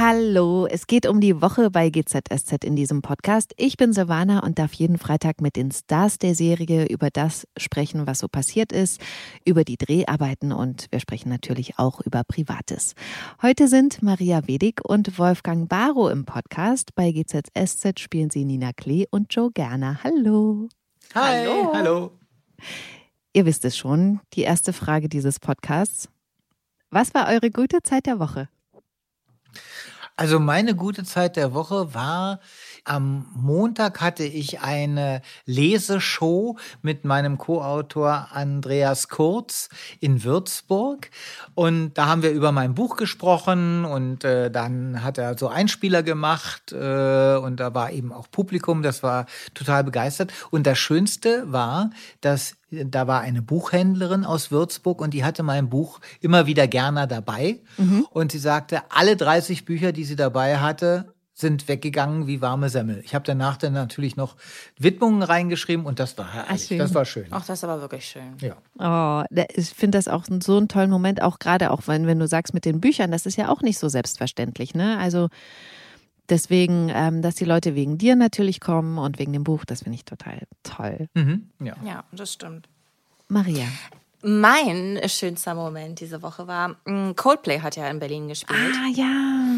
Hallo, es geht um die Woche bei GZSZ in diesem Podcast. Ich bin Silvana und darf jeden Freitag mit den Stars der Serie über das sprechen, was so passiert ist, über die Dreharbeiten und wir sprechen natürlich auch über Privates. Heute sind Maria Wedig und Wolfgang Barrow im Podcast. Bei GZSZ spielen sie Nina Klee und Joe Gerner. Hallo. Hi, hallo. hallo. Ihr wisst es schon, die erste Frage dieses Podcasts. Was war eure gute Zeit der Woche? Also meine gute Zeit der Woche war, am Montag hatte ich eine Leseshow mit meinem Co-Autor Andreas Kurz in Würzburg. Und da haben wir über mein Buch gesprochen und äh, dann hat er so Einspieler gemacht äh, und da war eben auch Publikum, das war total begeistert. Und das Schönste war, dass da war eine Buchhändlerin aus Würzburg und die hatte mein Buch immer wieder gerne dabei. Mhm. Und sie sagte, alle 30 Bücher, die sie dabei hatte, sind weggegangen wie warme Semmel. Ich habe danach dann natürlich noch Widmungen reingeschrieben und das war herrlich. Das war schön. Ach, das ist aber wirklich schön. Ja. Oh, ich finde das auch so einen tollen Moment, auch gerade auch wenn, wenn du sagst mit den Büchern, das ist ja auch nicht so selbstverständlich, ne? Also Deswegen, ähm, dass die Leute wegen dir natürlich kommen und wegen dem Buch, das finde ich total toll. Mhm, ja. ja, das stimmt. Maria. Mein schönster Moment diese Woche war, mm, Coldplay hat ja in Berlin gespielt. Ah, ja.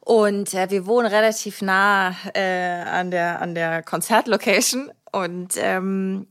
Und äh, wir wohnen relativ nah äh, an der an der Konzertlocation und ähm,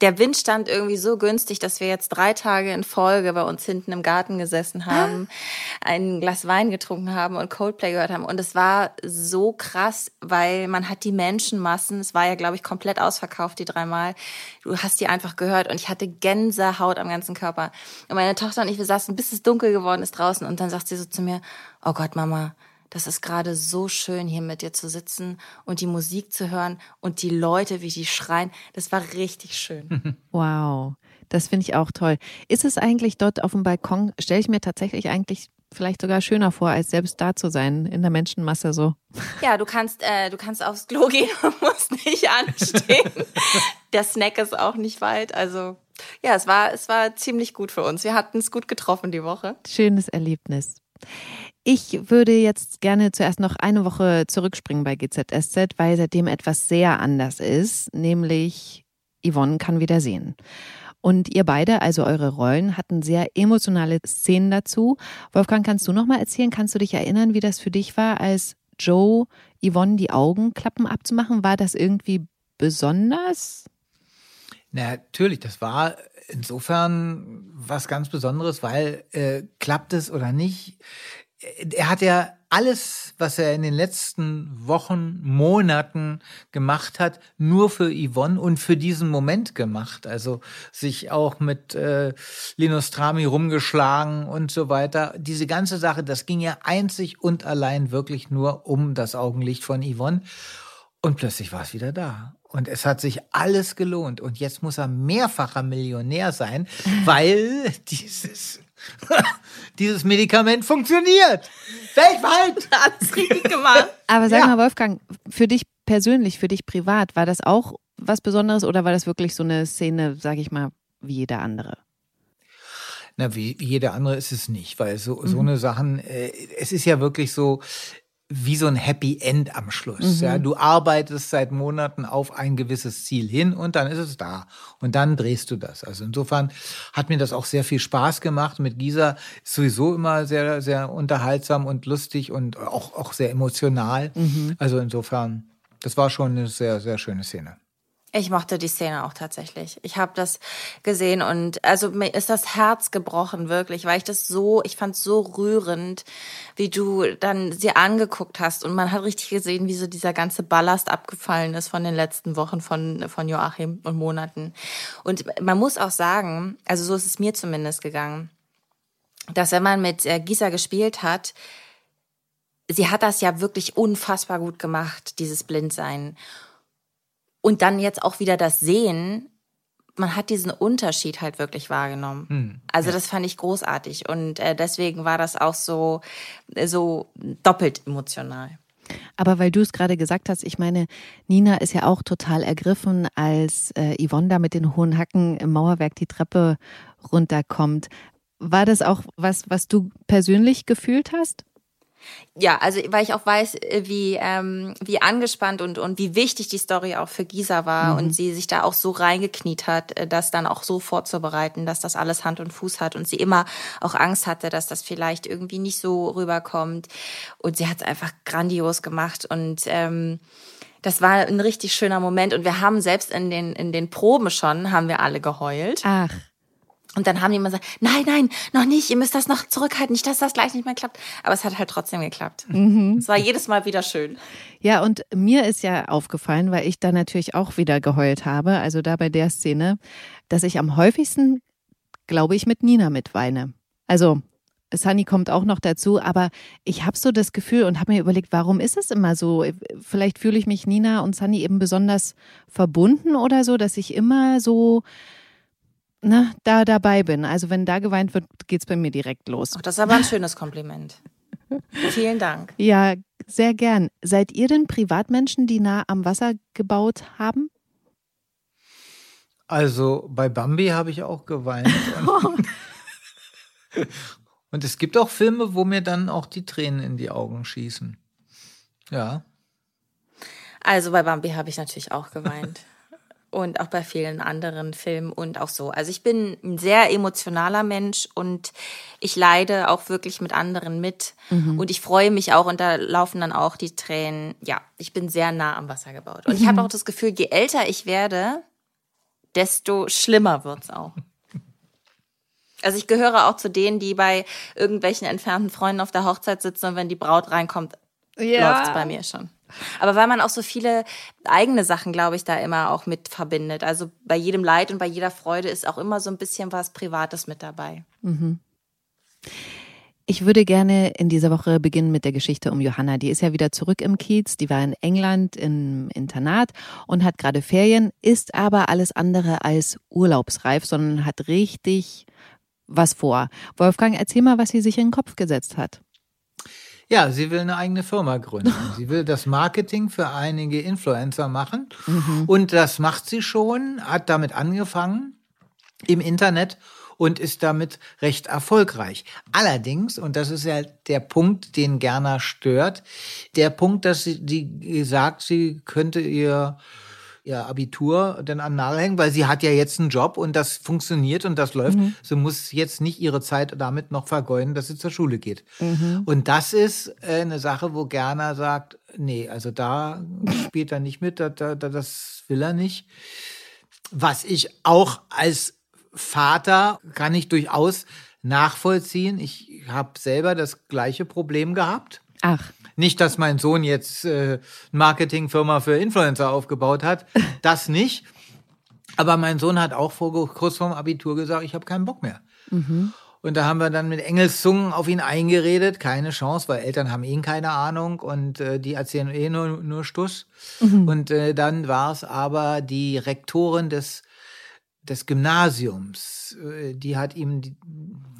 der Wind stand irgendwie so günstig, dass wir jetzt drei Tage in Folge bei uns hinten im Garten gesessen haben, ah. ein Glas Wein getrunken haben und Coldplay gehört haben. Und es war so krass, weil man hat die Menschenmassen, es war ja, glaube ich, komplett ausverkauft, die dreimal. Du hast die einfach gehört und ich hatte Gänsehaut am ganzen Körper. Und meine Tochter und ich, wir saßen, bis es dunkel geworden ist draußen und dann sagt sie so zu mir, oh Gott, Mama, das ist gerade so schön, hier mit dir zu sitzen und die Musik zu hören und die Leute, wie die schreien. Das war richtig schön. Wow, das finde ich auch toll. Ist es eigentlich dort auf dem Balkon, stelle ich mir tatsächlich eigentlich vielleicht sogar schöner vor, als selbst da zu sein, in der Menschenmasse so. Ja, du kannst, äh, du kannst aufs Klo gehen und musst nicht anstehen. der Snack ist auch nicht weit. Also ja, es war, es war ziemlich gut für uns. Wir hatten es gut getroffen die Woche. Schönes Erlebnis. Ich würde jetzt gerne zuerst noch eine Woche zurückspringen bei GZSZ, weil seitdem etwas sehr anders ist, nämlich Yvonne kann wieder sehen. Und ihr beide, also eure Rollen, hatten sehr emotionale Szenen dazu. Wolfgang, kannst du noch mal erzählen? Kannst du dich erinnern, wie das für dich war, als Joe Yvonne die Augenklappen abzumachen? War das irgendwie besonders? Natürlich, das war insofern was ganz Besonderes, weil äh, klappt es oder nicht, er hat ja alles, was er in den letzten Wochen, Monaten gemacht hat, nur für Yvonne und für diesen Moment gemacht. Also sich auch mit äh, Linus Trami rumgeschlagen und so weiter. Diese ganze Sache, das ging ja einzig und allein wirklich nur um das Augenlicht von Yvonne. Und plötzlich war es wieder da. Und es hat sich alles gelohnt. Und jetzt muss er mehrfacher Millionär sein, weil dieses dieses Medikament funktioniert. Weltweit. Alles richtig gemacht. Aber sag ja. mal, Wolfgang, für dich persönlich, für dich privat, war das auch was Besonderes oder war das wirklich so eine Szene, sag ich mal, wie jeder andere? Na, wie, wie jeder andere ist es nicht, weil so, so mhm. eine Sachen, äh, es ist ja wirklich so, wie so ein Happy End am Schluss. Mhm. Ja, du arbeitest seit Monaten auf ein gewisses Ziel hin und dann ist es da. Und dann drehst du das. Also insofern hat mir das auch sehr viel Spaß gemacht. Mit Gisa ist sowieso immer sehr, sehr unterhaltsam und lustig und auch, auch sehr emotional. Mhm. Also insofern, das war schon eine sehr, sehr schöne Szene. Ich mochte die Szene auch tatsächlich. Ich habe das gesehen und also mir ist das Herz gebrochen wirklich, weil ich das so, ich fand so rührend, wie du dann sie angeguckt hast und man hat richtig gesehen, wie so dieser ganze Ballast abgefallen ist von den letzten Wochen von von Joachim und Monaten. Und man muss auch sagen, also so ist es mir zumindest gegangen, dass wenn man mit äh, Gisa gespielt hat, sie hat das ja wirklich unfassbar gut gemacht, dieses Blindsein. Und dann jetzt auch wieder das Sehen, man hat diesen Unterschied halt wirklich wahrgenommen. Hm, also ja. das fand ich großartig und äh, deswegen war das auch so so doppelt emotional. Aber weil du es gerade gesagt hast, ich meine, Nina ist ja auch total ergriffen, als äh, Yvonne da mit den hohen Hacken im Mauerwerk die Treppe runterkommt. War das auch was, was du persönlich gefühlt hast? Ja, also weil ich auch weiß, äh, wie, ähm, wie angespannt und, und wie wichtig die Story auch für Gisa war mhm. und sie sich da auch so reingekniet hat, äh, das dann auch so vorzubereiten, dass das alles Hand und Fuß hat und sie immer auch Angst hatte, dass das vielleicht irgendwie nicht so rüberkommt. Und sie hat es einfach grandios gemacht und ähm, das war ein richtig schöner Moment und wir haben selbst in den, in den Proben schon, haben wir alle geheult. Ach. Und dann haben die immer gesagt, nein, nein, noch nicht, ihr müsst das noch zurückhalten, nicht, dass das gleich nicht mehr klappt. Aber es hat halt trotzdem geklappt. Mhm. Es war jedes Mal wieder schön. Ja, und mir ist ja aufgefallen, weil ich da natürlich auch wieder geheult habe, also da bei der Szene, dass ich am häufigsten, glaube ich, mit Nina mitweine. Also Sunny kommt auch noch dazu, aber ich habe so das Gefühl und habe mir überlegt, warum ist es immer so? Vielleicht fühle ich mich Nina und Sunny eben besonders verbunden oder so, dass ich immer so na, da dabei bin. Also wenn da geweint wird, geht es bei mir direkt los. Ach, das ist aber ein schönes Kompliment. Vielen Dank. Ja, sehr gern. Seid ihr denn Privatmenschen, die nah am Wasser gebaut haben? Also bei Bambi habe ich auch geweint. Und, und es gibt auch Filme, wo mir dann auch die Tränen in die Augen schießen. Ja. Also bei Bambi habe ich natürlich auch geweint und auch bei vielen anderen Filmen und auch so. Also ich bin ein sehr emotionaler Mensch und ich leide auch wirklich mit anderen mit mhm. und ich freue mich auch und da laufen dann auch die Tränen. Ja, ich bin sehr nah am Wasser gebaut und mhm. ich habe auch das Gefühl, je älter ich werde, desto schlimmer wird's auch. Also ich gehöre auch zu denen, die bei irgendwelchen entfernten Freunden auf der Hochzeit sitzen und wenn die Braut reinkommt, ja. läuft's bei mir schon. Aber weil man auch so viele eigene Sachen, glaube ich, da immer auch mit verbindet. Also bei jedem Leid und bei jeder Freude ist auch immer so ein bisschen was Privates mit dabei. Mhm. Ich würde gerne in dieser Woche beginnen mit der Geschichte um Johanna. Die ist ja wieder zurück im Kiez. Die war in England im Internat und hat gerade Ferien, ist aber alles andere als urlaubsreif, sondern hat richtig was vor. Wolfgang, erzähl mal, was sie sich in den Kopf gesetzt hat. Ja, sie will eine eigene Firma gründen. sie will das Marketing für einige Influencer machen. Mhm. Und das macht sie schon, hat damit angefangen im Internet und ist damit recht erfolgreich. Allerdings, und das ist ja der Punkt, den Gerner stört, der Punkt, dass sie die sagt, sie könnte ihr ihr Abitur dann an Nagel hängen, weil sie hat ja jetzt einen Job und das funktioniert und das läuft. Mhm. Sie muss jetzt nicht ihre Zeit damit noch vergeuden, dass sie zur Schule geht. Mhm. Und das ist äh, eine Sache, wo Gerner sagt, nee, also da spielt er nicht mit, da, da, das will er nicht. Was ich auch als Vater kann ich durchaus nachvollziehen. Ich habe selber das gleiche Problem gehabt. Ach. Nicht, dass mein Sohn jetzt äh, Marketingfirma für Influencer aufgebaut hat. Das nicht. Aber mein Sohn hat auch vor, kurz vorm Abitur gesagt, ich habe keinen Bock mehr. Mhm. Und da haben wir dann mit Engelszungen auf ihn eingeredet. Keine Chance, weil Eltern haben eh keine Ahnung und äh, die erzählen eh nur, nur Stuss. Mhm. Und äh, dann war es aber die Rektorin des des Gymnasiums, äh, die hat ihm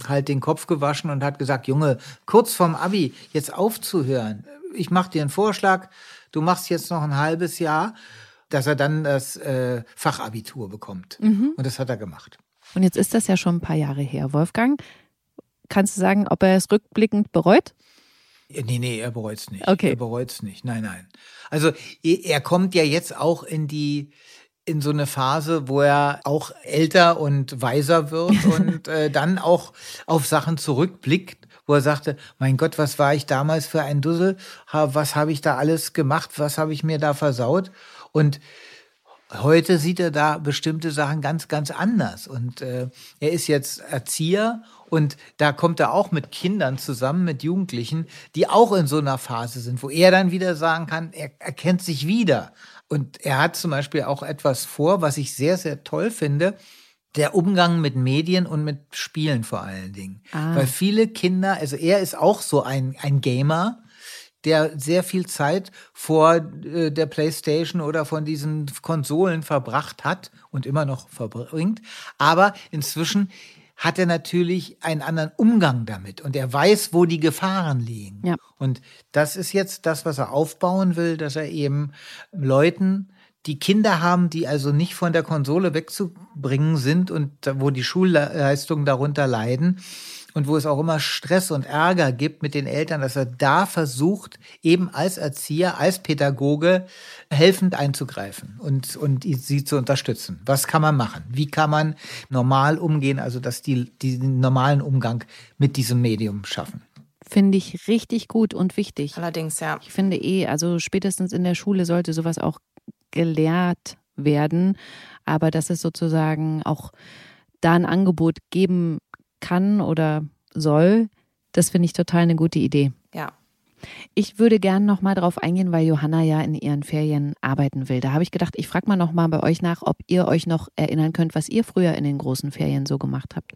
halt den Kopf gewaschen und hat gesagt, Junge, kurz vorm Abi jetzt aufzuhören. Ich mache dir einen Vorschlag, du machst jetzt noch ein halbes Jahr, dass er dann das äh, Fachabitur bekommt. Mhm. Und das hat er gemacht. Und jetzt ist das ja schon ein paar Jahre her, Wolfgang. Kannst du sagen, ob er es rückblickend bereut? Nee, nee, er bereut es nicht. Okay. Er bereut es nicht. Nein, nein. Also er kommt ja jetzt auch in die in so eine Phase, wo er auch älter und weiser wird und äh, dann auch auf Sachen zurückblickt, wo er sagte, mein Gott, was war ich damals für ein Dussel? Was habe ich da alles gemacht? Was habe ich mir da versaut? Und heute sieht er da bestimmte Sachen ganz, ganz anders. Und äh, er ist jetzt Erzieher und da kommt er auch mit Kindern zusammen, mit Jugendlichen, die auch in so einer Phase sind, wo er dann wieder sagen kann, er erkennt sich wieder. Und er hat zum Beispiel auch etwas vor, was ich sehr, sehr toll finde. Der Umgang mit Medien und mit Spielen vor allen Dingen. Ah. Weil viele Kinder, also er ist auch so ein, ein Gamer, der sehr viel Zeit vor äh, der Playstation oder von diesen Konsolen verbracht hat und immer noch verbringt. Aber inzwischen hat er natürlich einen anderen Umgang damit und er weiß, wo die Gefahren liegen. Ja. Und das ist jetzt das, was er aufbauen will, dass er eben Leuten die Kinder haben, die also nicht von der Konsole wegzubringen sind und wo die Schulleistungen darunter leiden und wo es auch immer Stress und Ärger gibt mit den Eltern, dass er da versucht, eben als Erzieher, als Pädagoge helfend einzugreifen und, und sie zu unterstützen. Was kann man machen? Wie kann man normal umgehen, also dass die, die den normalen Umgang mit diesem Medium schaffen? Finde ich richtig gut und wichtig. Allerdings, ja. Ich finde eh, also spätestens in der Schule sollte sowas auch gelehrt werden, aber dass es sozusagen auch da ein Angebot geben kann oder soll, das finde ich total eine gute Idee. Ja. Ich würde gerne noch mal darauf eingehen, weil Johanna ja in ihren Ferien arbeiten will. Da habe ich gedacht, ich frage mal noch mal bei euch nach, ob ihr euch noch erinnern könnt, was ihr früher in den großen Ferien so gemacht habt.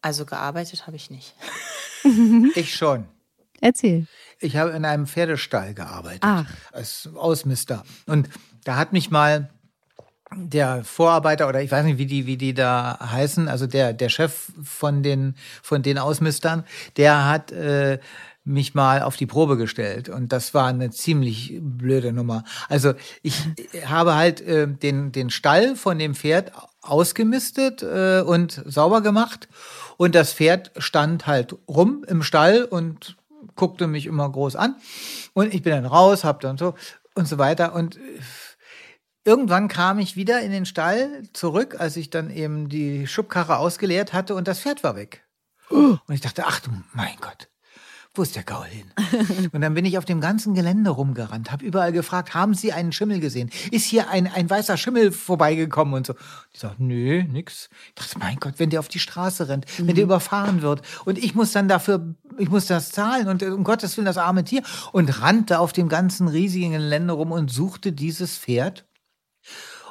Also gearbeitet habe ich nicht. Ich schon. Erzähl. Ich habe in einem Pferdestall gearbeitet. Ach. Als Ausmister. Und da hat mich mal der Vorarbeiter oder ich weiß nicht, wie die, wie die da heißen, also der, der Chef von den, von den Ausmistern, der hat äh, mich mal auf die Probe gestellt. Und das war eine ziemlich blöde Nummer. Also ich habe halt äh, den, den Stall von dem Pferd ausgemistet äh, und sauber gemacht. Und das Pferd stand halt rum im Stall und guckte mich immer groß an. Und ich bin dann raus, hab dann so und so weiter. Und äh, Irgendwann kam ich wieder in den Stall zurück, als ich dann eben die Schubkarre ausgeleert hatte und das Pferd war weg. Und ich dachte, ach du mein Gott, wo ist der Gaul hin? Und dann bin ich auf dem ganzen Gelände rumgerannt, habe überall gefragt, haben Sie einen Schimmel gesehen? Ist hier ein, ein weißer Schimmel vorbeigekommen und so? Die sagt, nö, nix. Ich dachte, mein Gott, wenn der auf die Straße rennt, wenn der überfahren wird und ich muss dann dafür, ich muss das zahlen und um Gottes Willen das arme Tier und rannte auf dem ganzen riesigen Gelände rum und suchte dieses Pferd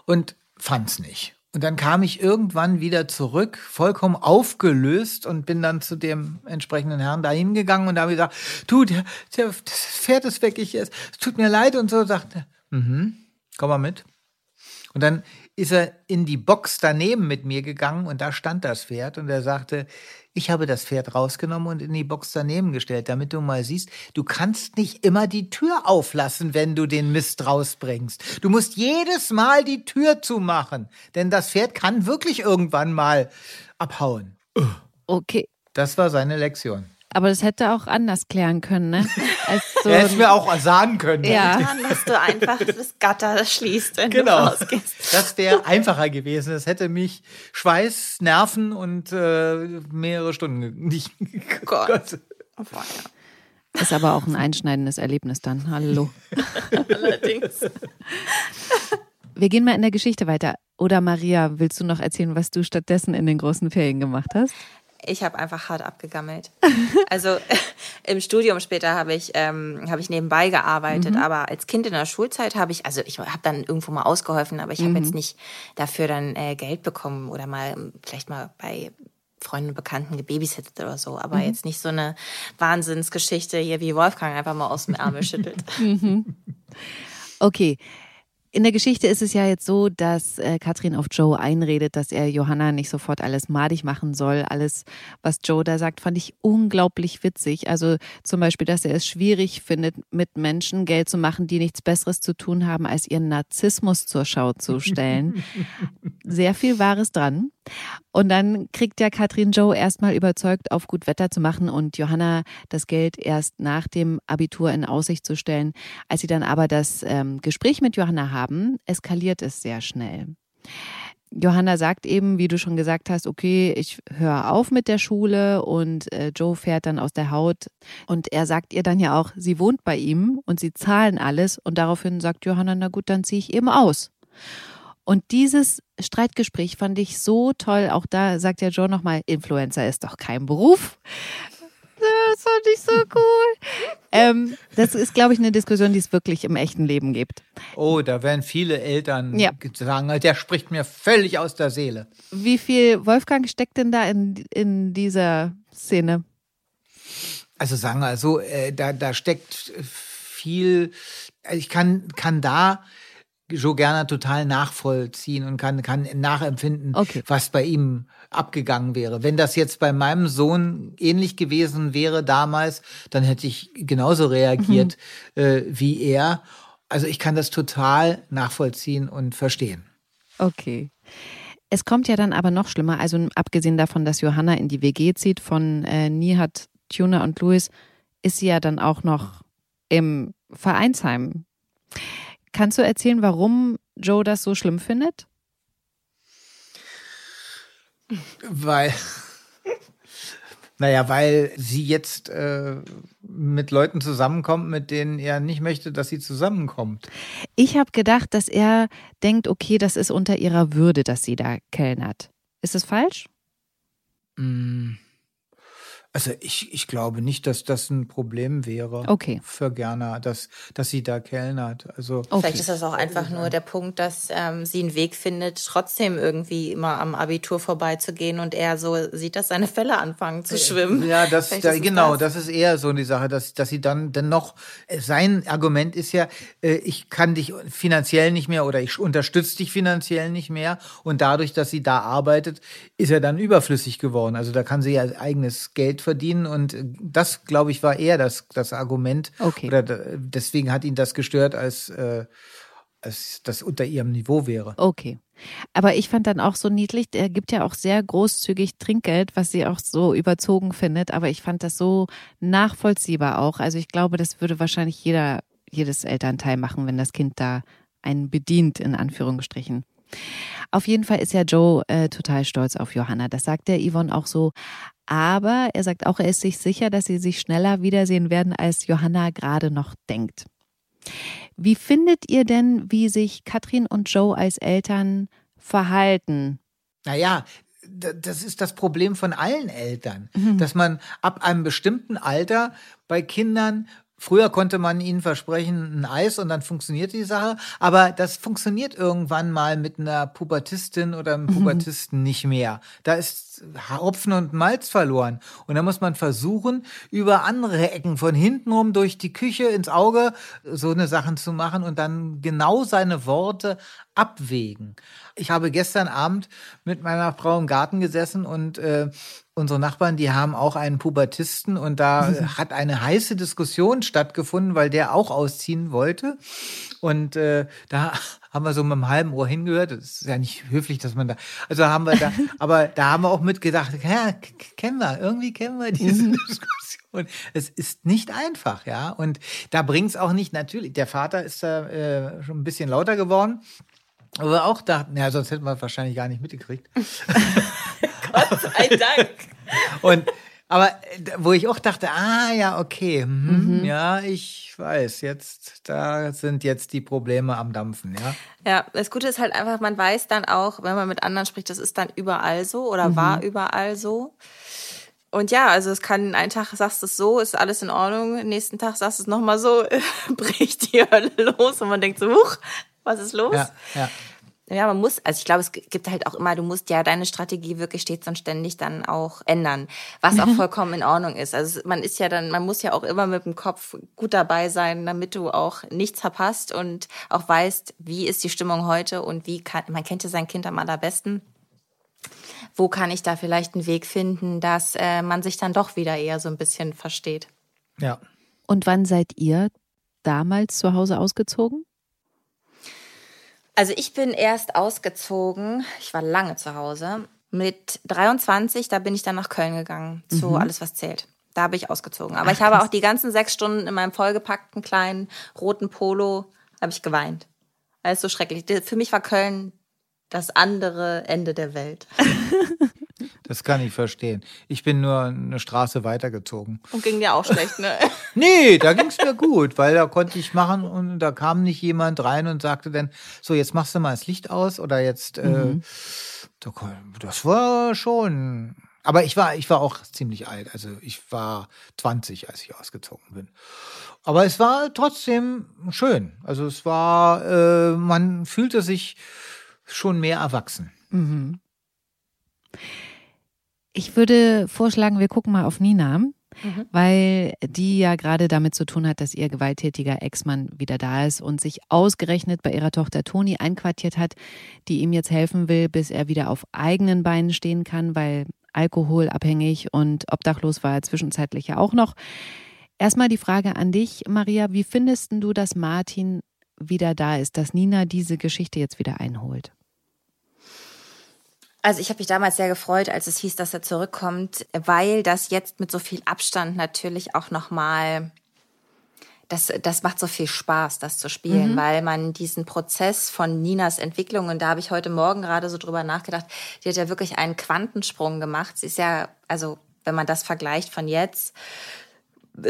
und fand's nicht. Und dann kam ich irgendwann wieder zurück, vollkommen aufgelöst und bin dann zu dem entsprechenden Herrn da hingegangen und habe gesagt, du, der, der, das Pferd ist weg, ich, es tut mir leid und so, sagte, mhm, komm mal mit. Und dann ist er in die Box daneben mit mir gegangen und da stand das Pferd und er sagte, ich habe das Pferd rausgenommen und in die Box daneben gestellt, damit du mal siehst, du kannst nicht immer die Tür auflassen, wenn du den Mist rausbringst. Du musst jedes Mal die Tür zumachen, denn das Pferd kann wirklich irgendwann mal abhauen. Okay. Das war seine Lektion. Aber das hätte auch anders klären können, ne? Als so Er hätte mir auch sagen können. Ja. Dann, dass du einfach das Gatter schließt, wenn Genau. du rausgehst. Das wäre einfacher gewesen. Das hätte mich Schweiß, Nerven und äh, mehrere Stunden nicht. Gott. Oh, ja. ist aber auch ein einschneidendes Erlebnis dann. Hallo. Allerdings. Wir gehen mal in der Geschichte weiter. Oder Maria, willst du noch erzählen, was du stattdessen in den großen Ferien gemacht hast? Ich habe einfach hart abgegammelt. Also im Studium später habe ich, ähm, habe ich nebenbei gearbeitet, aber als Kind in der Schulzeit habe ich, also ich habe dann irgendwo mal ausgeholfen, aber ich habe jetzt nicht dafür dann äh, Geld bekommen oder mal ähm, vielleicht mal bei Freunden und Bekannten gebabysittet oder so, aber jetzt nicht so eine Wahnsinnsgeschichte hier wie Wolfgang einfach mal aus dem Ärmel schüttelt. Okay. In der Geschichte ist es ja jetzt so, dass äh, Katrin auf Joe einredet, dass er Johanna nicht sofort alles madig machen soll. Alles, was Joe da sagt, fand ich unglaublich witzig. Also zum Beispiel, dass er es schwierig findet, mit Menschen Geld zu machen, die nichts Besseres zu tun haben, als ihren Narzissmus zur Schau zu stellen. Sehr viel Wahres dran. Und dann kriegt ja Katrin Joe erstmal überzeugt, auf gut Wetter zu machen und Johanna das Geld erst nach dem Abitur in Aussicht zu stellen. Als sie dann aber das ähm, Gespräch mit Johanna haben, eskaliert es sehr schnell. Johanna sagt eben, wie du schon gesagt hast, okay, ich höre auf mit der Schule und äh, Joe fährt dann aus der Haut und er sagt ihr dann ja auch, sie wohnt bei ihm und sie zahlen alles und daraufhin sagt Johanna, na gut, dann ziehe ich eben aus. Und dieses Streitgespräch fand ich so toll. Auch da sagt ja Joe nochmal, Influencer ist doch kein Beruf. Das fand ich so cool. ähm, das ist, glaube ich, eine Diskussion, die es wirklich im echten Leben gibt. Oh, da werden viele Eltern Ja. sagen, der spricht mir völlig aus der Seele. Wie viel Wolfgang steckt denn da in, in dieser Szene? Also sagen wir so, äh, da, da steckt viel, also ich kann, kann da Joe Gerner total nachvollziehen und kann, kann nachempfinden, Okay. was bei ihm abgegangen wäre. Wenn das jetzt bei meinem Sohn ähnlich gewesen wäre damals, dann hätte ich genauso reagiert äh, wie er. Also ich kann das total nachvollziehen und verstehen. Okay. Es kommt ja dann aber noch schlimmer. Also abgesehen davon, dass Johanna in die WG zieht von äh, Nihat, Tuna und Louis, ist sie ja dann auch noch im Vereinsheim. Kannst du erzählen, warum Joe das so schlimm findet? Weil, naja, weil sie jetzt äh, mit Leuten zusammenkommt, mit denen er nicht möchte, dass sie zusammenkommt. Ich habe gedacht, dass er denkt, okay, das ist unter ihrer Würde, dass sie da kellnert. Ist es falsch? Mm. Also ich, ich glaube nicht, dass das ein Problem wäre Okay. für Gerner, dass, dass sie da kellnert. Also Okay. Vielleicht ist das auch einfach nur der Punkt, dass ähm, sie einen Weg findet, trotzdem irgendwie immer am Abitur vorbeizugehen und er so sieht, dass seine Fälle anfangen zu schwimmen. Ja, das, da, genau, das. das. ist eher so die Sache, dass, dass sie dann dennoch, äh, sein Argument ist ja, äh, ich kann dich finanziell nicht mehr oder ich unterstütze dich finanziell nicht mehr und dadurch, dass sie da arbeitet, ist er dann überflüssig geworden. Also da kann sie ja eigenes Geld verdienen und äh, das, glaube ich, war eher das, das Argument. Okay. Oder da- deswegen hat ihn das gestört, als, äh, als das unter ihrem Niveau wäre. Okay. Aber ich fand dann auch so niedlich, er gibt ja auch sehr großzügig Trinkgeld, was sie auch so überzogen findet. Aber ich fand das so nachvollziehbar auch. Also ich glaube, das würde wahrscheinlich jeder, jedes Elternteil machen, wenn das Kind da einen bedient, in Anführungsstrichen. Auf jeden Fall ist ja Joe äh, total stolz auf Johanna. Das sagt der Yvonne auch so. Aber er sagt auch, er ist sich sicher, dass sie sich schneller wiedersehen werden, als Johanna gerade noch denkt. Wie findet ihr denn, wie sich Katrin und Joe als Eltern verhalten? Naja, das ist das Problem von allen Eltern, dass man ab einem bestimmten Alter bei Kindern Früher konnte man ihnen versprechen, ein Eis und dann funktioniert die Sache. Aber das funktioniert irgendwann mal mit einer Pubertistin oder einem Pubertisten nicht mehr. Da ist Hopfen und Malz verloren. Und da muss man versuchen, über andere Ecken von hinten rum durch die Küche ins Auge so eine Sachen zu machen und dann genau seine Worte abwägen. Ich habe gestern Abend mit meiner Frau im Garten gesessen und äh, unsere Nachbarn, die haben auch einen Pubertisten und da äh, hat eine heiße Diskussion stattgefunden, weil der auch ausziehen wollte. Und äh, da haben wir so mit einem halben Ohr hingehört. Das ist ja nicht höflich, dass man da. Also haben wir da, aber da haben wir auch mitgedacht, ja, kennen wir, irgendwie kennen wir diese Diskussion. Es ist nicht einfach, ja. Und da bringt es auch nicht, natürlich, der Vater ist da äh, schon ein bisschen lauter geworden. Aber wir auch dachten, ja, sonst hätten wir wahrscheinlich gar nicht mitgekriegt. Gott sei Dank. Und aber äh, wo ich auch dachte, ah ja, okay, mhm, ja, ich weiß, jetzt, da sind jetzt die Probleme am Dampfen, ja. Ja, das Gute ist halt einfach, man weiß dann auch, wenn man mit anderen spricht, das ist dann überall so oder war überall so. Und ja, also es kann, einen Tag sagst du es so, ist alles in Ordnung, nächsten Tag sagst du es nochmal so, bricht die Hölle los und man denkt so, huch, was ist los? Ja, ja. Ja, man muss, also ich glaube, es gibt halt auch immer, du musst ja deine Strategie wirklich stets und ständig dann auch ändern, was auch vollkommen in Ordnung ist. Also man ist ja dann, man muss ja auch immer mit dem Kopf gut dabei sein, damit du auch nichts verpasst und auch weißt, wie ist die Stimmung heute und wie kann, man kennt ja sein Kind am allerbesten. Wo kann ich da vielleicht einen Weg finden, dass äh, man sich dann doch wieder eher so ein bisschen versteht? ja. Und wann seid ihr damals zu Hause ausgezogen? Also ich bin erst ausgezogen, ich war lange zu Hause. Mit 23, da bin ich dann nach Köln gegangen, zu Alles, was zählt. Da habe ich ausgezogen. Aber ich habe auch die ganzen sechs Stunden in meinem vollgepackten kleinen roten Polo, habe ich geweint. Weil es so schrecklich. Für mich war Köln das andere Ende der Welt. Das kann ich verstehen. Ich bin nur eine Straße weitergezogen. Und ging dir auch schlecht, ne? Nee, da ging's mir gut, weil da konnte ich machen und da kam nicht jemand rein und sagte dann, so jetzt machst du mal das Licht aus oder jetzt, äh, da kon- das war schon. Aber ich war, ich war auch ziemlich alt. Also ich war 20, als ich ausgezogen bin. Aber es war trotzdem schön. Also es war, äh, man fühlte sich schon mehr erwachsen. Ich würde vorschlagen, wir gucken mal auf Nina. mhm. weil die ja gerade damit zu tun hat, dass ihr gewalttätiger Ex-Mann wieder da ist und sich ausgerechnet bei ihrer Tochter Toni einquartiert hat, die ihm jetzt helfen will, bis er wieder auf eigenen Beinen stehen kann, weil alkoholabhängig und obdachlos war er zwischenzeitlich ja auch noch. Erstmal die Frage an dich, Maria, wie findest du, dass Martin wieder da ist, dass Nina diese Geschichte jetzt wieder einholt? Also ich habe mich damals sehr gefreut, als es hieß, dass er zurückkommt, weil das jetzt mit so viel Abstand natürlich auch noch mal das, das macht so viel Spaß, das zu spielen, mhm. weil man diesen Prozess von Ninas Entwicklung, und da habe ich heute Morgen gerade so drüber nachgedacht, die hat ja wirklich einen Quantensprung gemacht. Sie ist ja, also wenn man das vergleicht von jetzt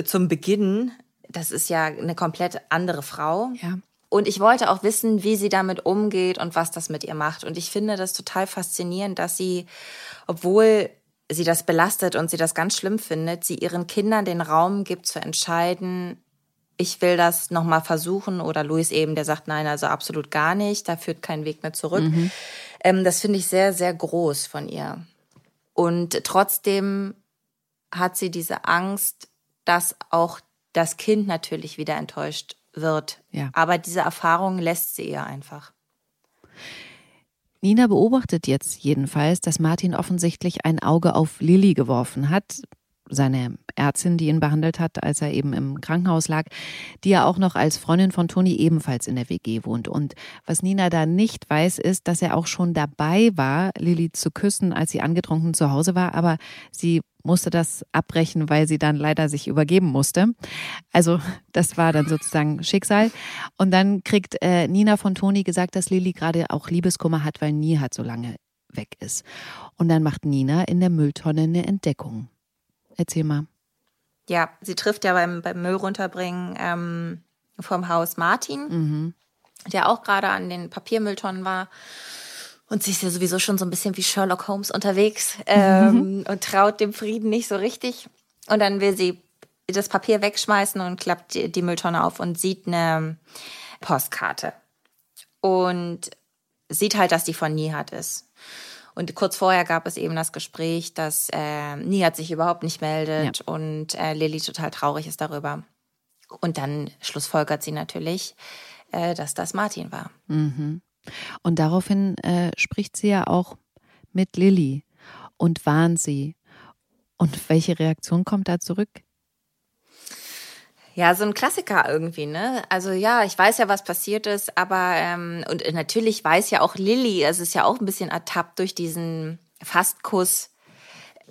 zum Beginn, das ist ja eine komplett andere Frau. Ja. Und ich wollte auch wissen, wie sie damit umgeht und was das mit ihr macht. Und ich finde das total faszinierend, dass sie, obwohl sie das belastet und sie das ganz schlimm findet, sie ihren Kindern den Raum gibt zu entscheiden, ich will das nochmal versuchen oder Luis eben, der sagt, nein, also absolut gar nicht, da führt kein Weg mehr zurück. Mhm. Ähm, das finde ich sehr, sehr groß von ihr. Und trotzdem hat sie diese Angst, dass auch das Kind natürlich wieder enttäuscht wird. Ja. Aber diese Erfahrung lässt sie ihr einfach. Nina beobachtet jetzt jedenfalls, dass Martin offensichtlich ein Auge auf Lilly geworfen hat, seine Ärztin, die ihn behandelt hat, als er eben im Krankenhaus lag, die ja auch noch als Freundin von Toni ebenfalls in der WG wohnt. Und was Nina da nicht weiß, ist, dass er auch schon dabei war, Lilly zu küssen, als sie angetrunken zu Hause war, aber sie musste das abbrechen, weil sie dann leider sich übergeben musste. Also das war dann sozusagen Schicksal. Und dann kriegt äh, Nina von Toni gesagt, dass Lilly gerade auch Liebeskummer hat, weil Nihat so lange weg ist. Und dann macht Nina in der Mülltonne eine Entdeckung. Erzähl mal. Ja, sie trifft ja beim, beim Müll runterbringen ähm, vom Haus Martin, mhm. der auch gerade an den Papiermülltonnen war. Und sie ist ja sowieso schon so ein bisschen wie Sherlock Holmes unterwegs ähm, mhm. und traut dem Frieden nicht so richtig. Und dann will sie das Papier wegschmeißen und klappt die, die Mülltonne auf und sieht eine Postkarte. Und sieht halt, dass die von Nihat ist. Und kurz vorher gab es eben das Gespräch, dass äh, Nihat sich überhaupt nicht meldet ja. und äh, Lilly total traurig ist darüber. Und dann schlussfolgert sie natürlich, äh, dass das Martin war. Mhm. Und daraufhin äh, spricht sie ja auch mit Lilly und warnt sie. Und welche Reaktion kommt da zurück? Ja, so ein Klassiker irgendwie, ne? Also ja, ich weiß ja, was passiert ist, aber ähm, und natürlich weiß ja auch Lilly, es ist ja auch ein bisschen ertappt durch diesen Fastkuss.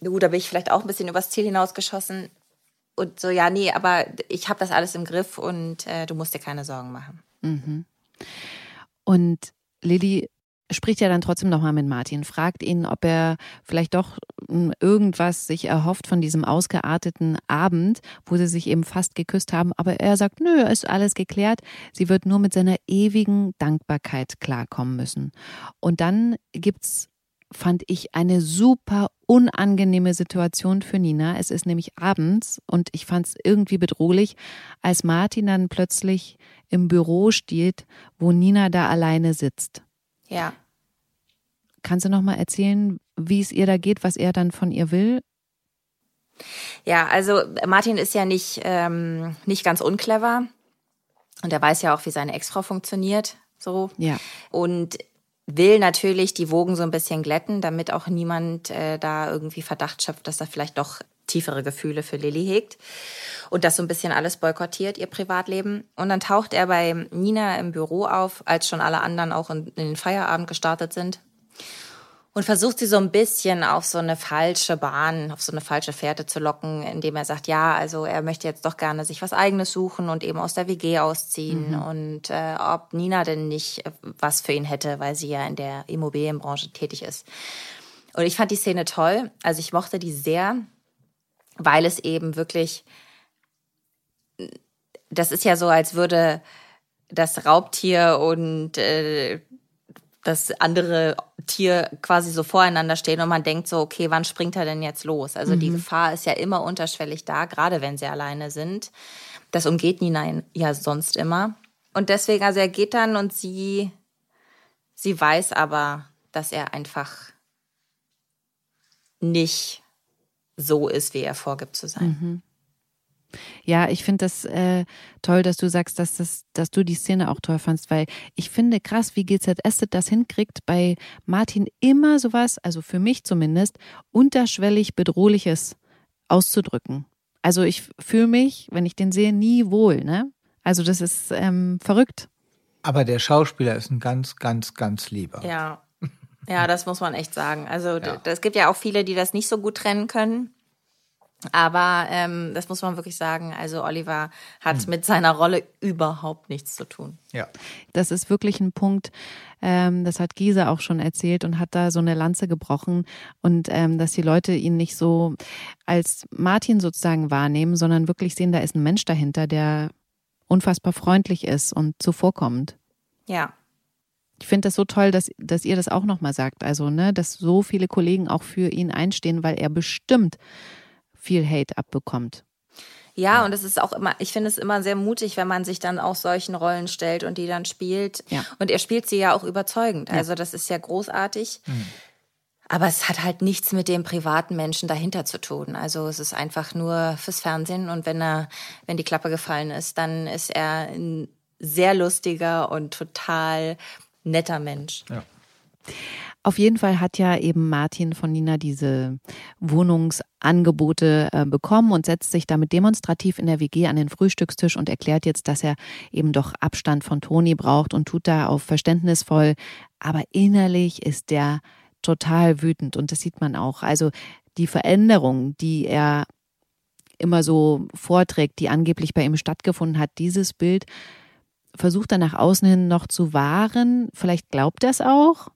Du, da bin ich vielleicht auch ein bisschen übers Ziel hinausgeschossen. Und so, ja, nee, aber ich habe das alles im Griff und äh, du musst dir keine Sorgen machen. Mhm. Und Lilly spricht ja dann trotzdem nochmal mit Martin, fragt ihn, ob er vielleicht doch hm, irgendwas sich erhofft von diesem ausgearteten Abend, wo sie sich eben fast geküsst haben. Aber er sagt, nö, ist alles geklärt. Sie wird nur mit seiner ewigen Dankbarkeit klarkommen müssen. Und dann gibt's fand ich eine super unangenehme Situation für Nina. Es ist nämlich abends und ich fand es irgendwie bedrohlich, als Martin dann plötzlich im Büro steht, wo Nina da alleine sitzt. Ja. Kannst du noch mal erzählen, wie es ihr da geht, was er dann von ihr will? Ja, also Martin ist ja nicht, ähm, nicht ganz unclever und er weiß ja auch, wie seine Ex-Frau funktioniert. So. Ja. Und will natürlich die Wogen so ein bisschen glätten, damit auch niemand äh, da irgendwie Verdacht schöpft, dass er vielleicht doch tiefere Gefühle für Lilly hegt und das so ein bisschen alles boykottiert, ihr Privatleben. Und dann taucht er bei Nina im Büro auf, als schon alle anderen auch in, in den Feierabend gestartet sind und versucht sie so ein bisschen auf so eine falsche Bahn, auf so eine falsche Fährte zu locken, indem er sagt, ja, also er möchte jetzt doch gerne sich was eigenes suchen und eben aus der WG ausziehen mhm. und äh, ob Nina denn nicht was für ihn hätte, weil sie ja in der Immobilienbranche tätig ist. Und ich fand die Szene toll, also ich mochte die sehr, weil es eben wirklich, das ist ja so, als würde das Raubtier und äh, das andere Tier quasi so voreinander stehen und man denkt so, okay, wann springt er denn jetzt los? Also mhm. die Gefahr ist ja immer unterschwellig da, gerade wenn sie alleine sind. Das umgeht Nina ja sonst immer. Und deswegen, also er geht dann und sie, sie weiß aber, dass er einfach nicht so ist, wie er vorgibt zu sein. Mhm. Ja, ich finde das äh, toll, dass du sagst, dass, das, dass du die Szene auch toll fandst, weil ich finde krass, wie GZS das hinkriegt, bei Martin immer sowas, also für mich zumindest, unterschwellig Bedrohliches auszudrücken. Also ich fühle mich, wenn ich den sehe, nie wohl. Ne? Also das ist ähm, verrückt. Aber der Schauspieler ist ein ganz, ganz, ganz lieber. Ja. Ja, das muss man echt sagen. Also es gibt ja auch viele, die das nicht so gut trennen können. Aber ähm, das muss man wirklich sagen. Also Oliver hat hm. mit seiner Rolle überhaupt nichts zu tun. Ja. Das ist wirklich ein Punkt, ähm, das hat Giese auch schon erzählt und hat da so eine Lanze gebrochen. Und ähm, dass die Leute ihn nicht so als Martin sozusagen wahrnehmen, sondern wirklich sehen, da ist ein Mensch dahinter, der unfassbar freundlich ist und zuvorkommend. Ja. Ich finde das so toll, dass, dass ihr das auch nochmal sagt. Also, ne, dass so viele Kollegen auch für ihn einstehen, weil er bestimmt viel Hate abbekommt. Ja, und es ist auch immer, ich finde es immer sehr mutig, wenn man sich dann auch solchen Rollen stellt und die dann spielt. Ja. Und er spielt sie ja auch überzeugend. Ja. Also das ist ja großartig. Mhm. Aber es hat halt nichts mit dem privaten Menschen dahinter zu tun. Also es ist einfach nur fürs Fernsehen und wenn er, wenn die Klappe gefallen ist, dann ist er ein sehr lustiger und total netter Mensch. Ja. Auf jeden Fall hat ja eben Martin von Nina diese Wohnungsangebote äh, bekommen und setzt sich damit demonstrativ in der WG an den Frühstückstisch und erklärt jetzt, dass er eben doch Abstand von Toni braucht und tut da auf verständnisvoll. Aber innerlich ist der total wütend und das sieht man auch. Also die Veränderung, die er immer so vorträgt, die angeblich bei ihm stattgefunden hat, dieses Bild versucht er nach außen hin noch zu wahren. Vielleicht glaubt er es auch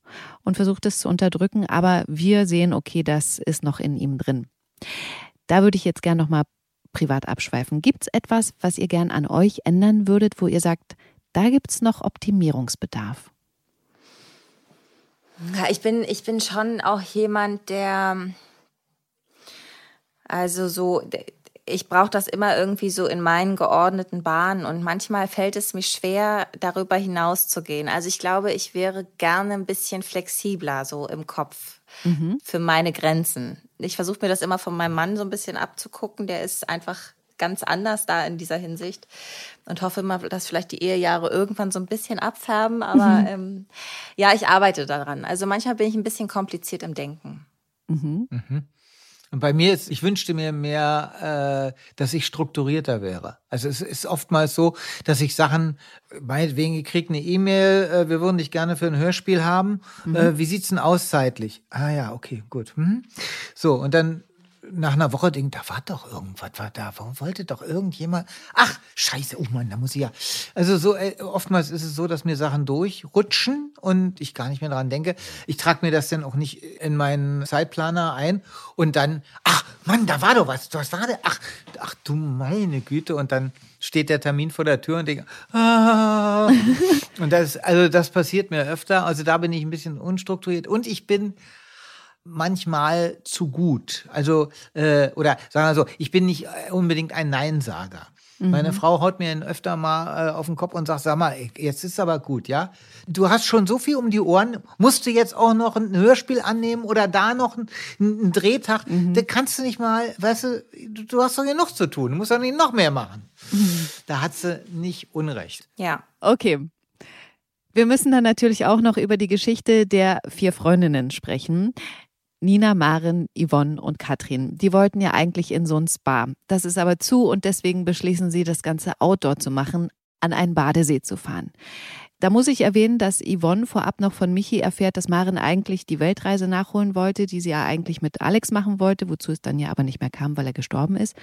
und versucht es zu unterdrücken, aber wir sehen, okay, das ist noch in ihm drin. Da würde ich jetzt gerne nochmal privat abschweifen. Gibt es etwas, was ihr gern an euch ändern würdet, wo ihr sagt, da gibt es noch Optimierungsbedarf? Ja, ich bin, ich bin schon auch jemand, der also so, ich brauche das immer irgendwie so in meinen geordneten Bahnen und manchmal fällt es mir schwer, darüber hinaus zu gehen. Also ich glaube, ich wäre gerne ein bisschen flexibler so im Kopf mhm. für meine Grenzen. Ich versuche mir das immer von meinem Mann so ein bisschen abzugucken. Der ist einfach ganz anders da in dieser Hinsicht und hoffe immer, dass vielleicht die Ehejahre irgendwann so ein bisschen abfärben. Aber mhm. ähm, ja, ich arbeite daran. Also manchmal bin ich ein bisschen kompliziert im Denken. Mhm. Mhm. Und bei mir ist, ich wünschte mir mehr, äh, dass ich strukturierter wäre. Also es ist oftmals so, dass ich Sachen, meinetwegen, ich krieg eine E-Mail, äh, wir würden dich gerne für ein Hörspiel haben. Mhm. Äh, wie sieht's denn aus zeitlich? Ah ja, okay, gut. Hm. So, und dann nach einer Woche denken, da war doch irgendwas, war da, warum wollte doch irgendjemand, ach, scheiße, oh Mann, da muss ich ja. Also so, äh, oftmals ist es so, dass mir Sachen durchrutschen und ich gar nicht mehr daran denke. Ich trage mir das dann auch nicht in meinen Zeitplaner ein und dann, ach, Mann, da war doch was, was war da? Ach, ach du meine Güte und dann steht der Termin vor der Tür und denke, ah. und das, also das passiert mir öfter. Also da bin ich ein bisschen unstrukturiert und ich bin manchmal zu gut. Also, äh, oder sagen wir so, ich bin nicht unbedingt ein Neinsager. Mhm. Meine Frau haut mir öfter mal äh, auf den Kopf und sagt, sag mal, jetzt ist aber gut, ja? Du hast schon so viel um die Ohren, musst du jetzt auch noch ein Hörspiel annehmen oder da noch einen, einen Drehtag? Mhm. Da kannst du nicht mal, weißt du, du hast doch genug zu tun, du musst doch nicht noch mehr machen. Mhm. Da hat sie nicht Unrecht. Ja. Okay. Wir müssen dann natürlich auch noch über die Geschichte der vier Freundinnen sprechen. Nina, Maren, Yvonne und Katrin. Die wollten ja eigentlich in so ein Spa. Das ist aber zu und deswegen beschließen sie, das Ganze outdoor zu machen, an einen Badesee zu fahren. Da muss ich erwähnen, dass Yvonne vorab noch von Michi erfährt, dass Maren eigentlich die Weltreise nachholen wollte, die sie ja eigentlich mit Alex machen wollte, wozu es dann ja aber nicht mehr kam, weil er gestorben ist.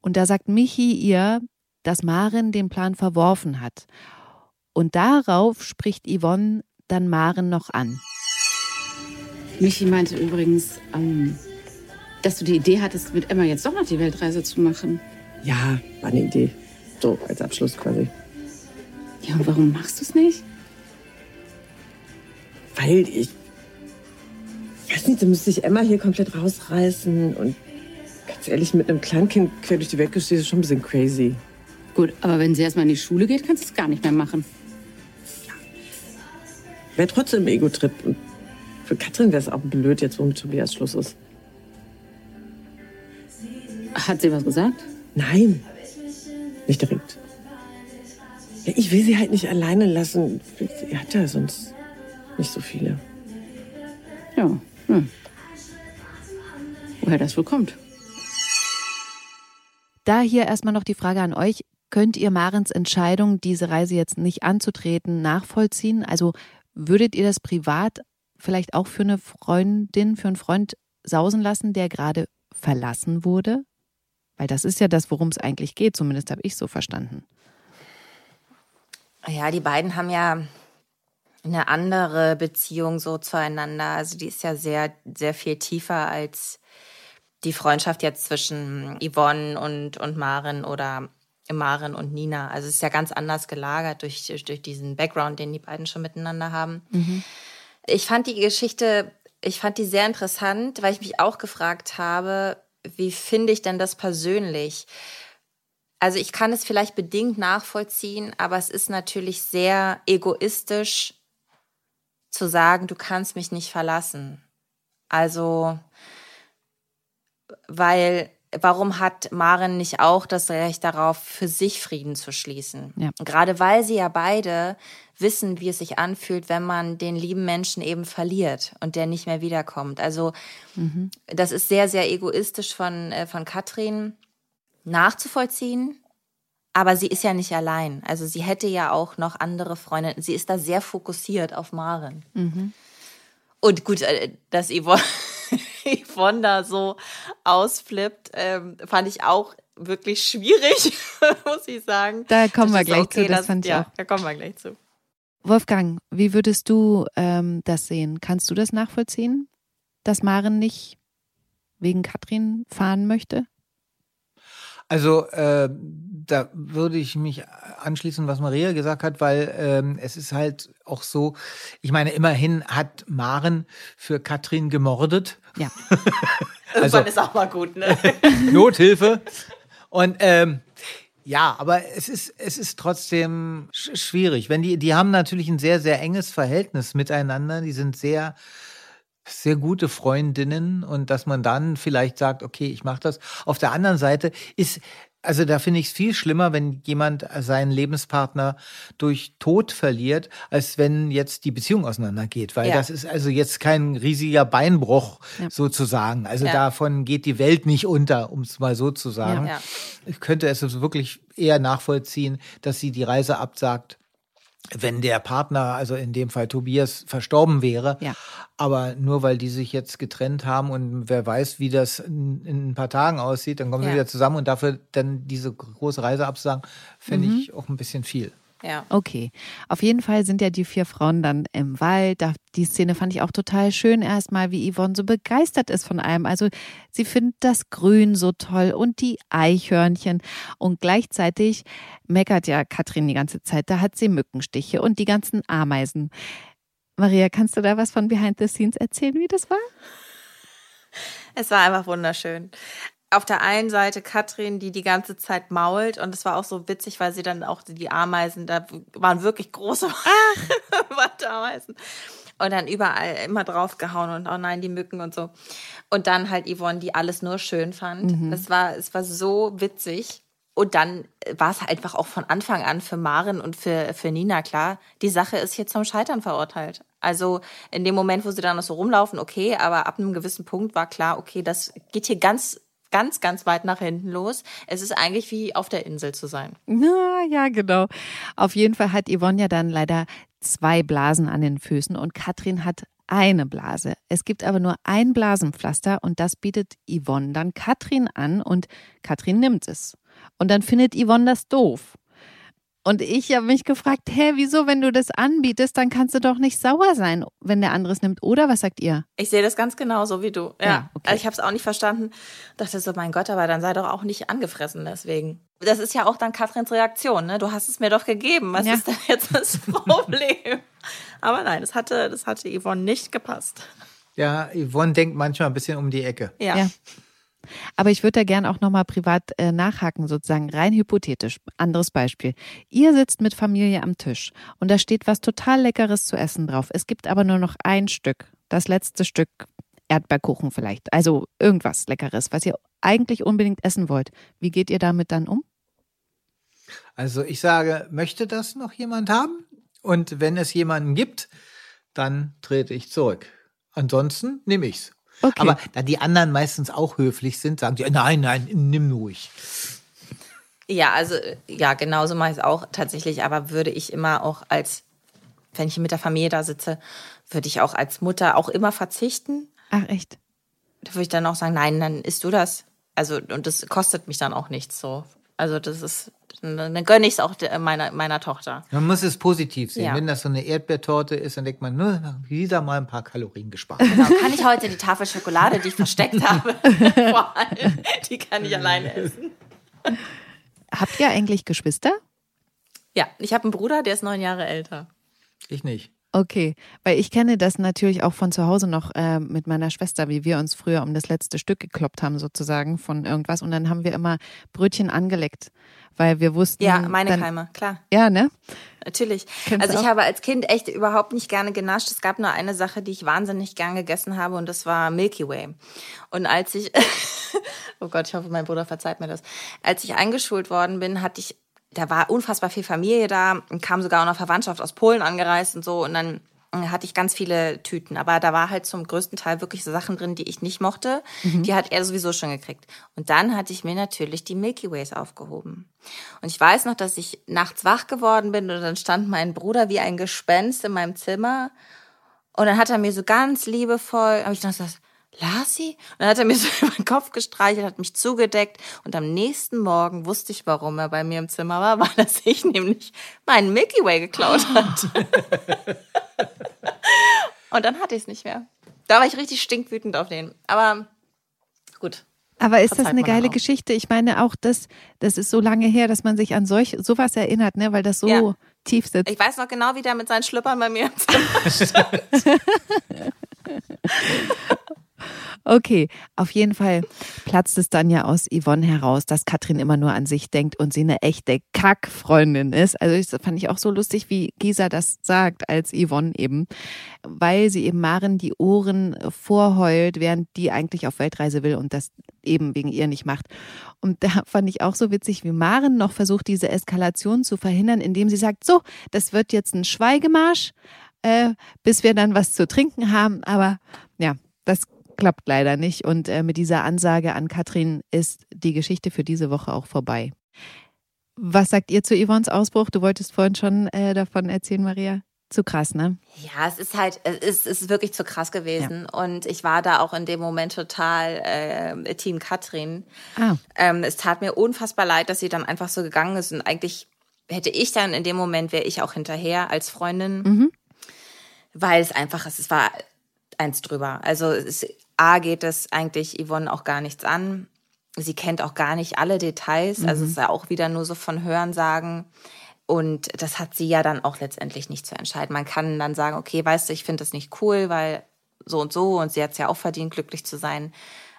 Und da sagt Michi ihr, dass Maren den Plan verworfen hat. Und darauf spricht Yvonne dann Maren noch an. Michi meinte übrigens, ähm, dass du die Idee hattest, mit Emma jetzt doch noch die Weltreise zu machen. Ja, war eine Idee. So, als Abschluss quasi. Ja, und warum machst du es nicht? Weil ich. Weiß nicht, da müsste ich Emma hier komplett rausreißen. Und ganz ehrlich, mit einem Kleinkind quer durch die Welt gestehen, ist schon ein bisschen crazy. Gut, aber wenn sie erstmal in die Schule geht, kannst du es gar nicht mehr machen. Ja. Wäre trotzdem Ego-Trip. Und für Katrin wäre es auch blöd, jetzt wo mit Tobias Schluss ist. Hat sie was gesagt? Nein, nicht direkt. Ja, ich will sie halt nicht alleine lassen. Sie hat ja sonst nicht so viele. Ja. Hm. Woher das wohl kommt? Da hier erstmal noch die Frage an euch. Könnt ihr Marens Entscheidung, diese Reise jetzt nicht anzutreten, nachvollziehen? Also würdet ihr das privat vielleicht auch für eine Freundin, für einen Freund sausen lassen, der gerade verlassen wurde? Weil das ist ja das, worum es eigentlich geht, zumindest habe ich so verstanden. Ja, die beiden haben ja eine andere Beziehung so zueinander. Also die ist ja sehr, sehr viel tiefer als die Freundschaft jetzt zwischen Yvonne und, und Maren oder Maren und Nina. Also es ist ja ganz anders gelagert durch, durch diesen Background, den die beiden schon miteinander haben. Mhm. Ich fand die Geschichte, ich fand die sehr interessant, weil ich mich auch gefragt habe, wie finde ich denn das persönlich? Also ich kann es vielleicht bedingt nachvollziehen, aber es ist natürlich sehr egoistisch zu sagen, du kannst mich nicht verlassen. Also, weil warum hat Maren nicht auch das Recht darauf, für sich Frieden zu schließen? Ja. Gerade weil sie ja beide wissen, wie es sich anfühlt, wenn man den lieben Menschen eben verliert und der nicht mehr wiederkommt. Also mhm. das ist sehr, sehr egoistisch von, äh, von Katrin nachzuvollziehen. Aber sie ist ja nicht allein. Also sie hätte ja auch noch andere Freundinnen. Sie ist da sehr fokussiert auf Maren. Mhm. Und gut, äh, dass Yvonne, Yvonne da so ausflippt, ähm, fand ich auch wirklich schwierig, muss ich sagen. Da kommen wir gleich okay, zu, das, das fand ich ja, auch. Da kommen wir gleich zu. Wolfgang, wie würdest du ähm, das sehen? Kannst du das nachvollziehen, dass Maren nicht wegen Katrin fahren möchte? Also äh, da würde ich mich anschließen, was Maria gesagt hat, weil ähm, es ist halt auch so, ich meine, immerhin hat Maren für Katrin gemordet. Ja. also, Irgendwann ist auch mal gut, ne? Nothilfe. Und ähm, ja, aber es ist, es ist trotzdem schwierig. Wenn die, die haben natürlich ein sehr, sehr enges Verhältnis miteinander. Die sind sehr, sehr gute Freundinnen und dass man dann vielleicht sagt, okay, ich mache das. Auf der anderen Seite ist also da finde ich es viel schlimmer, wenn jemand seinen Lebenspartner durch Tod verliert, als wenn jetzt die Beziehung auseinandergeht. Weil ja. das ist also jetzt kein riesiger Beinbruch ja. sozusagen. Also ja. davon geht die Welt nicht unter, um es mal so zu sagen. Ich könnte es wirklich eher nachvollziehen, dass sie die Reise absagt wenn der Partner, also in dem Fall Tobias, verstorben wäre. Ja. Aber nur weil die sich jetzt getrennt haben und wer weiß, wie das in, in ein paar Tagen aussieht, dann kommen ja. sie wieder zusammen und dafür dann diese große Reise absagen, fände mhm. ich auch ein bisschen viel. Ja. Okay. Auf jeden Fall sind ja die vier Frauen dann im Wald. Die Szene fand ich auch total schön erstmal, wie Yvonne so begeistert ist von allem. Also sie findet das Grün so toll und die Eichhörnchen. Und gleichzeitig meckert ja Katrin die ganze Zeit. Da hat sie Mückenstiche und die ganzen Ameisen. Maria, kannst du da was von Behind the Scenes erzählen, wie das war? Es war einfach wunderschön auf der einen Seite Katrin, die die ganze Zeit mault und es war auch so witzig, weil sie dann auch die Ameisen, da waren wirklich große Ameisen und dann überall immer draufgehauen und oh nein, die Mücken und so. Und dann halt Yvonne, die alles nur schön fand. Mhm. Das war, es war so witzig. Und dann war es einfach auch von Anfang an für Maren und für, für Nina klar, die Sache ist hier zum Scheitern verurteilt. Also in dem Moment, wo sie dann noch so rumlaufen, okay, aber ab einem gewissen Punkt war klar, okay, das geht hier ganz ganz, ganz weit nach hinten los. Es ist eigentlich wie auf der Insel zu sein. Ja, ja, genau. Auf jeden Fall hat Yvonne ja dann leider zwei Blasen an den Füßen und Katrin hat eine Blase. Es gibt aber nur ein Blasenpflaster und das bietet Yvonne dann Katrin an und Katrin nimmt es. Und dann findet Yvonne das doof. Und ich habe mich gefragt, hä, wieso, wenn du das anbietest, dann kannst du doch nicht sauer sein, wenn der andere es nimmt, oder? Was sagt ihr? Ich sehe das ganz genauso wie du. Ja, ja okay. ich habe es auch nicht verstanden. Dachte so, mein Gott, aber dann sei doch auch nicht angefressen deswegen. Das ist ja auch dann Katrins Reaktion, ne? Du hast es mir doch gegeben. Was ja. ist denn jetzt das Problem? aber nein, das hatte, das hatte Yvonne nicht gepasst. Ja, Yvonne denkt manchmal ein bisschen um die Ecke. ja. ja. Aber ich würde da gern auch nochmal privat äh, nachhaken, sozusagen rein hypothetisch. Anderes Beispiel. Ihr sitzt mit Familie am Tisch und da steht was total Leckeres zu essen drauf. Es gibt aber nur noch ein Stück, das letzte Stück Erdbeerkuchen vielleicht. Also irgendwas Leckeres, was ihr eigentlich unbedingt essen wollt. Wie geht ihr damit dann um? Also ich sage, möchte das noch jemand haben? Und wenn es jemanden gibt, dann trete ich zurück. Ansonsten nehme ich's. Okay. Aber da die anderen meistens auch höflich sind, sagen die, nein, nein, nimm ruhig. Ja, also ja, genauso mache ich es auch tatsächlich, aber würde ich immer auch als, wenn ich mit der Familie da sitze, würde ich auch als Mutter auch immer verzichten. Ach echt? Da würde ich dann auch sagen, nein, dann isst du das. Also, und das kostet mich dann auch nichts so. Also, das ist, dann gönne ich es auch meiner, meiner Tochter. Man muss es positiv sehen. Ja. Wenn das so eine Erdbeertorte ist, dann denkt man, nur wieder mal ein paar Kalorien gespart. Genau. Kann ich heute die Tafel Schokolade, die ich versteckt habe, vor allem, die kann ich alleine essen. Habt ihr eigentlich Geschwister? Ja, ich habe einen Bruder, der ist neun Jahre älter. Ich nicht. Okay, weil ich kenne das natürlich auch von zu Hause noch äh, mit meiner Schwester, wie wir uns früher um das letzte Stück gekloppt haben, sozusagen von irgendwas. Und dann haben wir immer Brötchen angeleckt, weil wir wussten. Ja, meine dann, Keime, klar. Ja, ne? Natürlich. Kennst also ich auch? habe als Kind echt überhaupt nicht gerne genascht. Es gab nur eine Sache, die ich wahnsinnig gern gegessen habe und das war Milky Way. Und als ich, oh Gott, ich hoffe, mein Bruder verzeiht mir das. Als ich eingeschult worden bin, hatte ich, da war unfassbar viel Familie da und kam sogar auch noch Verwandtschaft aus Polen angereist und so und dann äh, hatte ich ganz viele Tüten, aber da war halt zum größten Teil wirklich so Sachen drin, die ich nicht mochte. Die hat er sowieso schon gekriegt. Und dann hatte ich mir natürlich die Milky Ways aufgehoben. Und ich weiß noch, dass ich nachts wach geworden bin und dann stand mein Bruder wie ein Gespenst in meinem Zimmer. Und dann hat er mir so ganz liebevoll, habe ich noch gesagt, Lasi? Und dann hat er mir so über den Kopf gestreichelt, hat mich zugedeckt. Und am nächsten Morgen wusste ich, warum er bei mir im Zimmer war, war, dass ich nämlich meinen Milky Way geklaut hatte. Und dann hatte ich es nicht mehr. Da war ich richtig stinkwütend auf den. Aber gut. Aber ist das eine geile auch. Geschichte? Ich meine auch, das, das ist so lange her, dass man sich an solch sowas erinnert, ne? Weil das so Ja. tief sitzt. Ich weiß noch genau, wie der mit seinen Schlüppern bei mir im Zimmer Okay, auf jeden Fall platzt es dann ja aus Yvonne heraus, dass Katrin immer nur an sich denkt und sie eine echte Kackfreundin ist. Also das fand ich auch so lustig, wie Gisa das sagt als Yvonne eben, weil sie eben Maren die Ohren vorheult, während die eigentlich auf Weltreise will und das eben wegen ihr nicht macht. Und da fand ich auch so witzig, wie Maren noch versucht, diese Eskalation zu verhindern, indem sie sagt, so, das wird jetzt ein Schweigemarsch, äh, bis wir dann was zu trinken haben. Aber ja, das klappt leider nicht. Und äh, mit dieser Ansage an Katrin ist die Geschichte für diese Woche auch vorbei. Was sagt ihr zu Yvonnes Ausbruch? Du wolltest vorhin schon äh, davon erzählen, Maria. Zu krass, ne? Ja, es ist halt, es ist, ist wirklich zu krass gewesen. Und ich war da auch in dem Moment total äh, Team Katrin. Ah, Ähm, es tat mir unfassbar leid, dass sie dann einfach so gegangen ist. Und eigentlich hätte ich dann in dem Moment, wäre ich auch hinterher als Freundin. Mhm. Weil es einfach, es war eins drüber. Also es, A geht es eigentlich Yvonne auch gar nichts an. Sie kennt auch gar nicht alle Details. Also es ist ja auch wieder nur so von Hörensagen. Und das hat sie ja dann auch letztendlich nicht zu entscheiden. Man kann dann sagen, okay, weißt du, ich finde das nicht cool, weil so und so und sie hat es ja auch verdient, glücklich zu sein.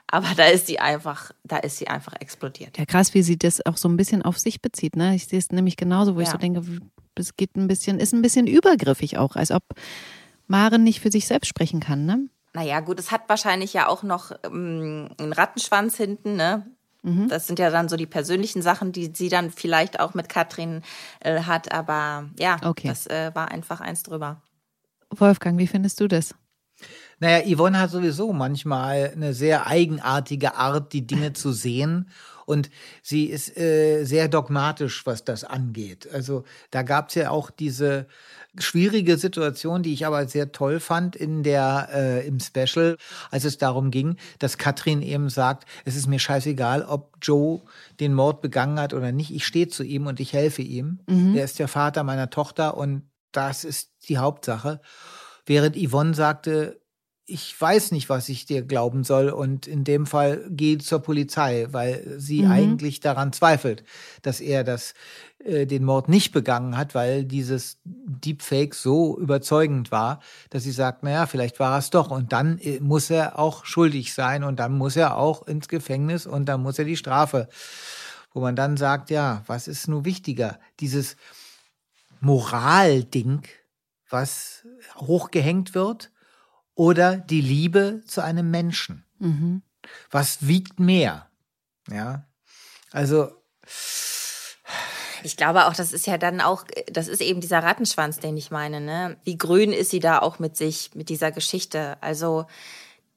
Aber da ist sie einfach, da ist sie einfach explodiert. ja, krass, wie sie das auch so ein bisschen auf sich bezieht, ne? Ich sehe es nämlich genauso, wo ich Ja. so denke, es geht ein bisschen, ist ein bisschen übergriffig auch, als ob Maren nicht für sich selbst sprechen kann, ne? Naja, gut, es hat wahrscheinlich ja auch noch ähm, einen Rattenschwanz hinten, ne? Das sind ja dann so die persönlichen Sachen, die sie dann vielleicht auch mit Katrin äh, hat, aber ja, Okay. das äh, war einfach eins drüber. Wolfgang, wie findest du das? Naja, Yvonne hat sowieso manchmal eine sehr eigenartige Art, die Dinge zu sehen. Und sie ist äh, sehr dogmatisch, was das angeht. Also da gab es ja auch diese schwierige Situation, die ich aber sehr toll fand in der äh, im Special, als es darum ging, dass Katrin eben sagt, es ist mir scheißegal, ob Joe den Mord begangen hat oder nicht. Ich stehe zu ihm und ich helfe ihm. Er ist der Vater meiner Tochter und das ist die Hauptsache. Während Yvonne sagte, ich weiß nicht, was ich dir glauben soll und in dem Fall geh zur Polizei, weil sie eigentlich daran zweifelt, dass er das, äh, den Mord nicht begangen hat, weil dieses Deepfake so überzeugend war, dass sie sagt, naja, vielleicht war es doch und dann äh, muss er auch schuldig sein und dann muss er auch ins Gefängnis und dann muss er die Strafe. Wo man dann sagt, ja, was ist nun wichtiger? Dieses Moralding, was hochgehängt wird oder die Liebe zu einem Menschen? Mhm. Was wiegt mehr? Ja. Also, Ich glaube auch, das ist ja dann auch, das ist eben dieser Rattenschwanz, den ich meine. Ne? Wie grün ist sie da auch mit sich, mit dieser Geschichte? Also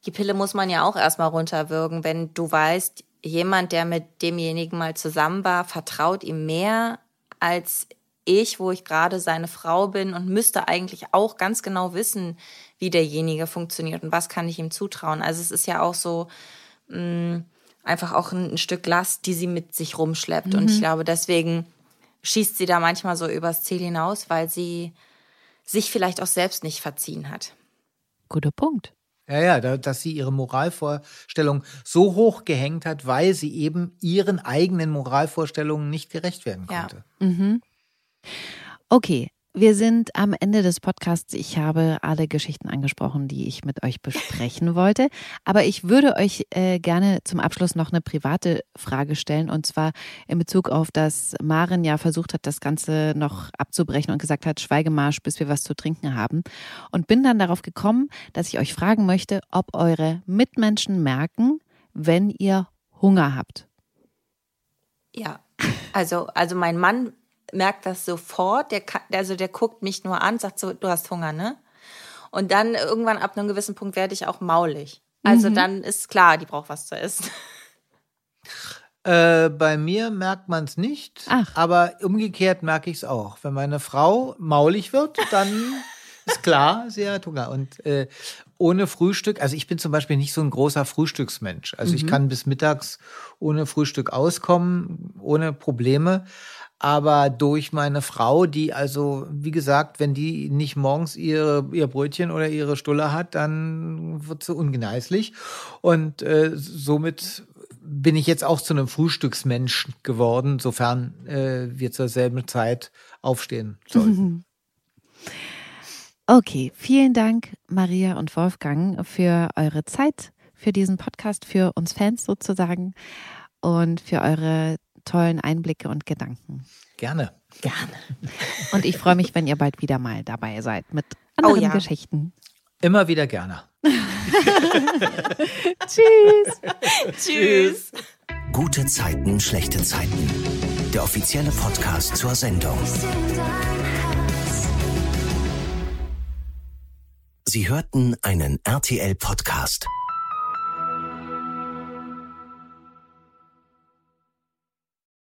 die Pille muss man ja auch erstmal runterwürgen, wenn du weißt, jemand, der mit demjenigen mal zusammen war, vertraut ihm mehr als ich, wo ich gerade seine Frau bin und müsste eigentlich auch ganz genau wissen, wie derjenige funktioniert und was kann ich ihm zutrauen. Also es ist ja auch so mh, einfach auch ein, ein Stück Last, die sie mit sich rumschleppt. Und ich glaube, deswegen schießt sie da manchmal so übers Ziel hinaus, weil sie sich vielleicht auch selbst nicht verziehen hat. Guter Punkt. ja, ja, da, dass sie ihre Moralvorstellung so hoch gehängt hat, weil sie eben ihren eigenen Moralvorstellungen nicht gerecht werden Ja. konnte. Mhm. Okay, wir sind am Ende des Podcasts. Ich habe alle Geschichten angesprochen, die ich mit euch besprechen wollte. Aber ich würde euch äh, gerne zum Abschluss noch eine private Frage stellen. Und zwar in Bezug auf, dass Maren ja versucht hat, das Ganze noch abzubrechen und gesagt hat, Schweigemarsch, bis wir was zu trinken haben. Und bin dann darauf gekommen, dass ich euch fragen möchte, ob eure Mitmenschen merken, wenn ihr Hunger habt. Ja, also, also mein Mann merkt das sofort. Der, kann, also der guckt mich nur an, sagt so, du hast Hunger, ne? Und dann irgendwann ab einem gewissen Punkt werde ich auch maulig. Also dann ist klar, die braucht was zu essen. Äh, bei mir merkt man es nicht, Ach. aber umgekehrt merke ich es auch. Wenn meine Frau maulig wird, dann ist klar, sie hat Hunger. Und äh, ohne Frühstück, also ich bin zum Beispiel nicht so ein großer Frühstücksmensch. Also ich kann bis mittags ohne Frühstück auskommen, ohne Probleme. Aber durch meine Frau, die also, wie gesagt, wenn die nicht morgens ihre, ihr Brötchen oder ihre Stulle hat, dann wird sie ungeneislich. Und äh, somit bin ich jetzt auch zu einem Frühstücksmensch geworden, sofern äh, wir zur selben Zeit aufstehen sollten. Okay, vielen Dank, Maria und Wolfgang, für eure Zeit, für diesen Podcast, für uns Fans sozusagen und für eure tollen Einblicke und Gedanken. Gerne. Gerne. Und ich freue mich, wenn ihr bald wieder mal dabei seid mit anderen ja. Geschichten. Immer wieder gerne. Tschüss. Tschüss. Gute Zeiten, schlechte Zeiten. Der offizielle Podcast zur Sendung. Sie hörten einen RTL-Podcast.